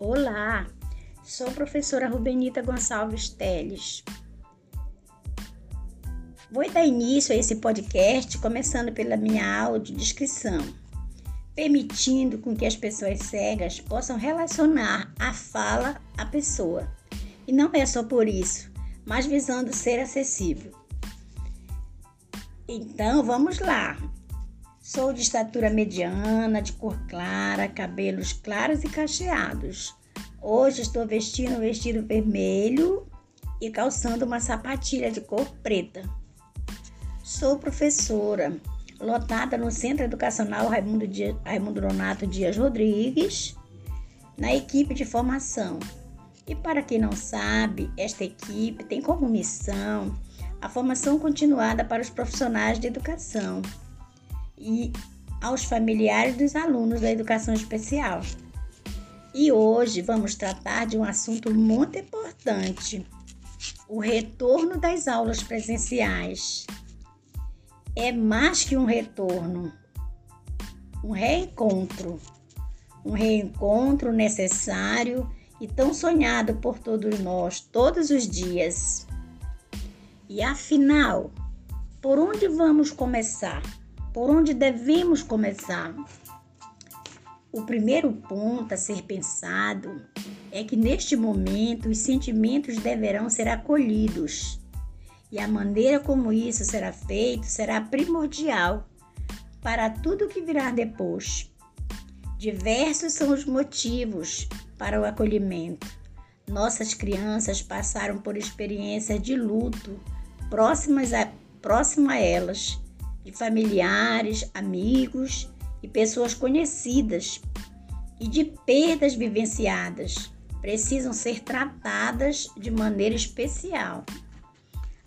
Olá, sou professora Rubenita Gonçalves Teles. Vou dar início a esse podcast começando pela minha audiodescrição, permitindo com que as pessoas cegas possam relacionar a fala à pessoa. E não é só por isso, mas visando ser acessível. Então, vamos lá. Sou de estatura mediana, de cor clara, cabelos claros e cacheados. Hoje estou vestindo um vestido vermelho e calçando uma sapatilha de cor preta. Sou professora, lotada no Centro Educacional Raimundo, Dias, Raimundo Donato Dias Rodrigues, na equipe de formação. E para quem não sabe, esta equipe tem como missão a formação continuada para os profissionais de educação e aos familiares dos alunos da educação especial. E hoje vamos tratar de um assunto muito importante: o retorno das aulas presenciais. É mais que um retorno, um reencontro. Um reencontro necessário e tão sonhado por todos nós todos os dias. E afinal, por onde vamos começar? por onde devemos começar? O primeiro ponto a ser pensado é que neste momento os sentimentos deverão ser acolhidos. E a maneira como isso será feito será primordial para tudo que virá depois. Diversos são os motivos para o acolhimento. Nossas crianças passaram por experiências de luto próximas a, próxima a elas de familiares, amigos e pessoas conhecidas e de perdas vivenciadas precisam ser tratadas de maneira especial.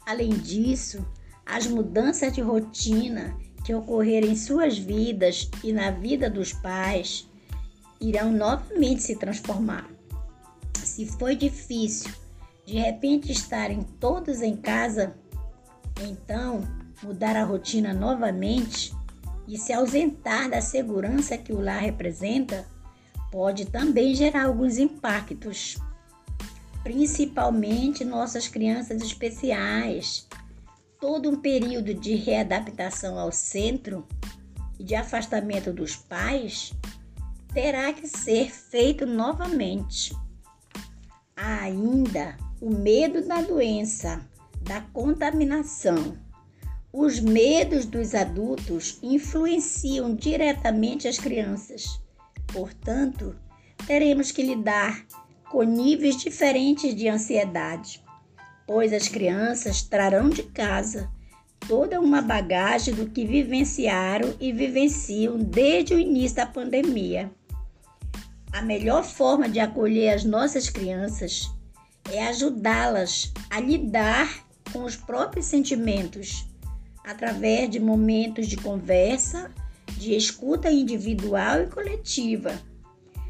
Além disso, as mudanças de rotina que ocorrerem em suas vidas e na vida dos pais irão novamente se transformar. Se foi difícil de repente estarem todos em casa, então mudar a rotina novamente e se ausentar da segurança que o lar representa, pode também gerar alguns impactos, principalmente nossas crianças especiais. Todo um período de readaptação ao centro e de afastamento dos pais terá que ser feito novamente. Há ainda o medo da doença, da contaminação os medos dos adultos influenciam diretamente as crianças. Portanto, teremos que lidar com níveis diferentes de ansiedade, pois as crianças trarão de casa toda uma bagagem do que vivenciaram e vivenciam desde o início da pandemia. A melhor forma de acolher as nossas crianças é ajudá-las a lidar com os próprios sentimentos através de momentos de conversa, de escuta individual e coletiva.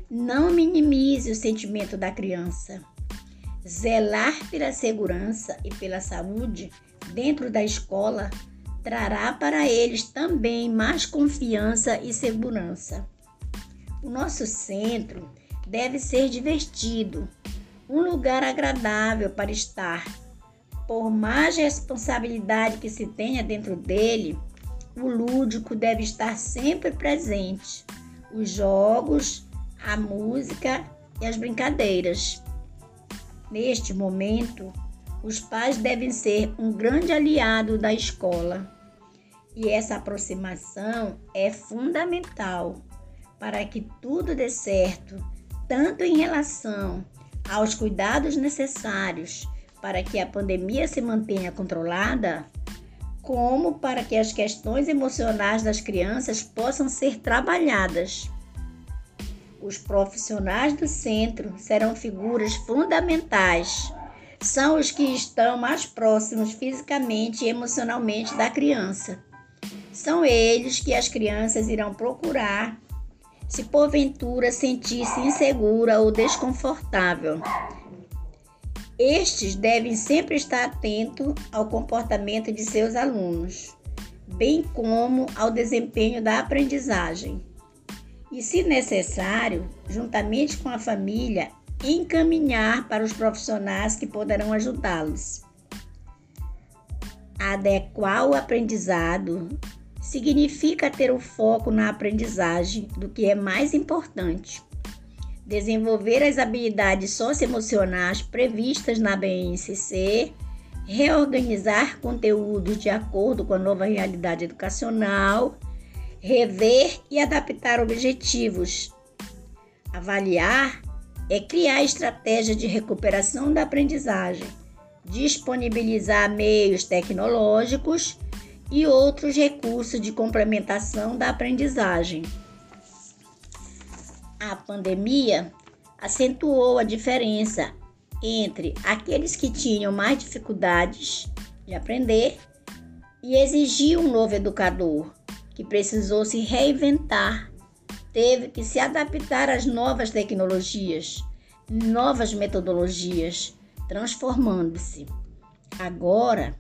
Não minimize o sentimento da criança. Zelar pela segurança e pela saúde dentro da escola trará para eles também mais confiança e segurança. O nosso centro deve ser divertido, um lugar agradável para estar por mais responsabilidade que se tenha dentro dele, o lúdico deve estar sempre presente. Os jogos, a música e as brincadeiras. Neste momento, os pais devem ser um grande aliado da escola. E essa aproximação é fundamental para que tudo dê certo, tanto em relação aos cuidados necessários para que a pandemia se mantenha controlada, como para que as questões emocionais das crianças possam ser trabalhadas. Os profissionais do centro serão figuras fundamentais. São os que estão mais próximos fisicamente e emocionalmente da criança. São eles que as crianças irão procurar se porventura sentir-se insegura ou desconfortável. Estes devem sempre estar atentos ao comportamento de seus alunos, bem como ao desempenho da aprendizagem. e, se necessário, juntamente com a família, encaminhar para os profissionais que poderão ajudá-los. Adequar o aprendizado significa ter o foco na aprendizagem do que é mais importante. Desenvolver as habilidades socioemocionais previstas na BNCC, reorganizar conteúdos de acordo com a nova realidade educacional, rever e adaptar objetivos. Avaliar é criar estratégias de recuperação da aprendizagem, disponibilizar meios tecnológicos e outros recursos de complementação da aprendizagem. A pandemia acentuou a diferença entre aqueles que tinham mais dificuldades de aprender e exigiu um novo educador que precisou se reinventar, teve que se adaptar às novas tecnologias, novas metodologias, transformando-se. Agora,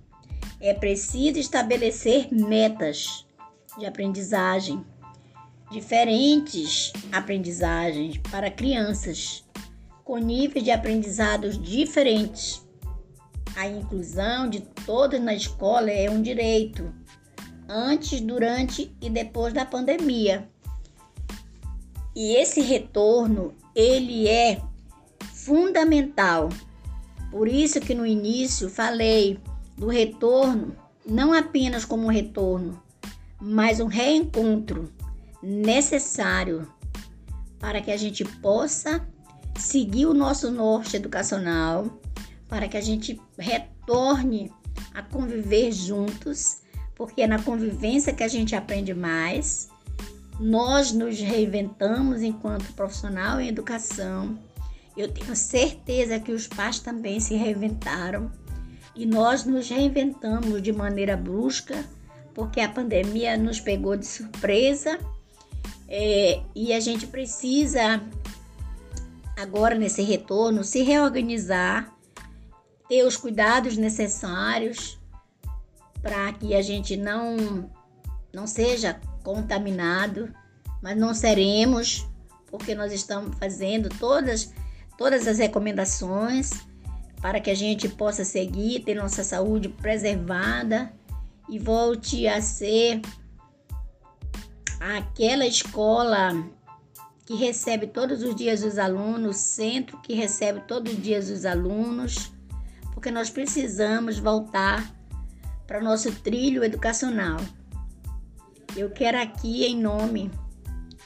é preciso estabelecer metas de aprendizagem, diferentes aprendizagens para crianças com níveis de aprendizados diferentes. A inclusão de todos na escola é um direito, antes, durante e depois da pandemia. E esse retorno, ele é fundamental. Por isso que no início falei do retorno, não apenas como um retorno, mas um reencontro necessário para que a gente possa seguir o nosso norte educacional, para que a gente retorne a conviver juntos, porque é na convivência que a gente aprende mais. Nós nos reinventamos enquanto profissional em educação. Eu tenho certeza que os pais também se reinventaram e nós nos reinventamos de maneira brusca, porque a pandemia nos pegou de surpresa é, e a gente precisa, agora nesse retorno, se reorganizar, ter os cuidados necessários para que a gente não, não seja contaminado, mas não seremos, porque nós estamos fazendo todas, todas as recomendações para que a gente possa seguir, ter nossa saúde preservada e volte a ser aquela escola que recebe todos os dias os alunos, centro que recebe todos os dias os alunos, porque nós precisamos voltar para o nosso trilho educacional. Eu quero aqui, em nome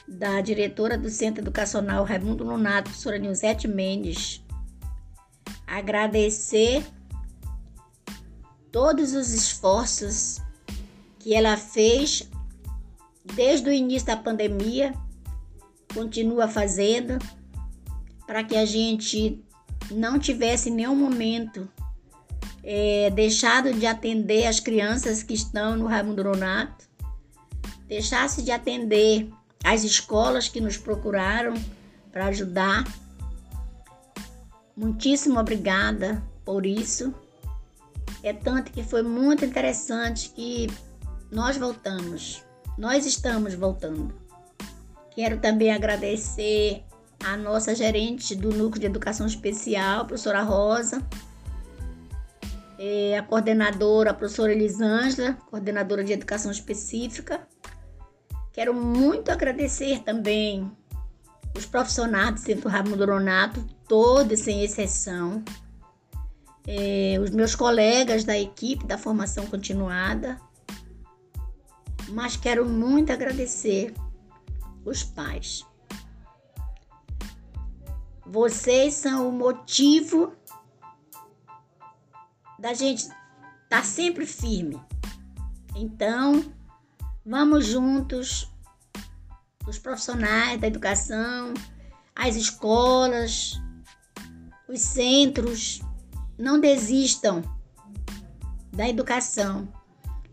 da diretora do Centro Educacional Raimundo Lunato, professora Nilzete Mendes, agradecer todos os esforços que ela fez desde o início da pandemia, continua fazendo, para que a gente não tivesse nenhum momento é, deixado de atender as crianças que estão no Raimundo Nonato, deixasse de atender as escolas que nos procuraram para ajudar Muitíssimo obrigada por isso. É tanto que foi muito interessante que nós voltamos. Nós estamos voltando. Quero também agradecer a nossa gerente do Núcleo de Educação Especial, professora Rosa, a coordenadora, a professora Elisângela, coordenadora de Educação Específica. Quero muito agradecer também os profissionais do Centro Raimundo Donato, todos sem exceção, é, os meus colegas da equipe da formação continuada, mas quero muito agradecer os pais. Vocês são o motivo da gente estar tá sempre firme. Então, vamos juntos, os profissionais da educação, as escolas, os centros não desistam da educação,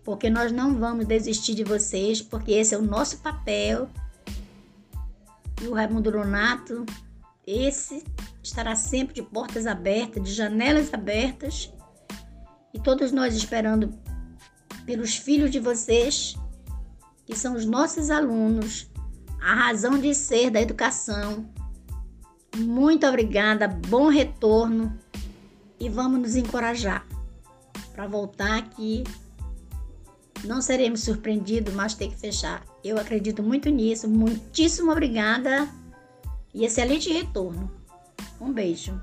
porque nós não vamos desistir de vocês, porque esse é o nosso papel. E o Raimundo Donato, esse estará sempre de portas abertas, de janelas abertas, e todos nós esperando pelos filhos de vocês, que são os nossos alunos, a razão de ser da educação. Muito obrigada, bom retorno e vamos nos encorajar para voltar aqui. Não seremos surpreendidos, mas tem que fechar. Eu acredito muito nisso. Muitíssimo obrigada e excelente retorno. Um beijo.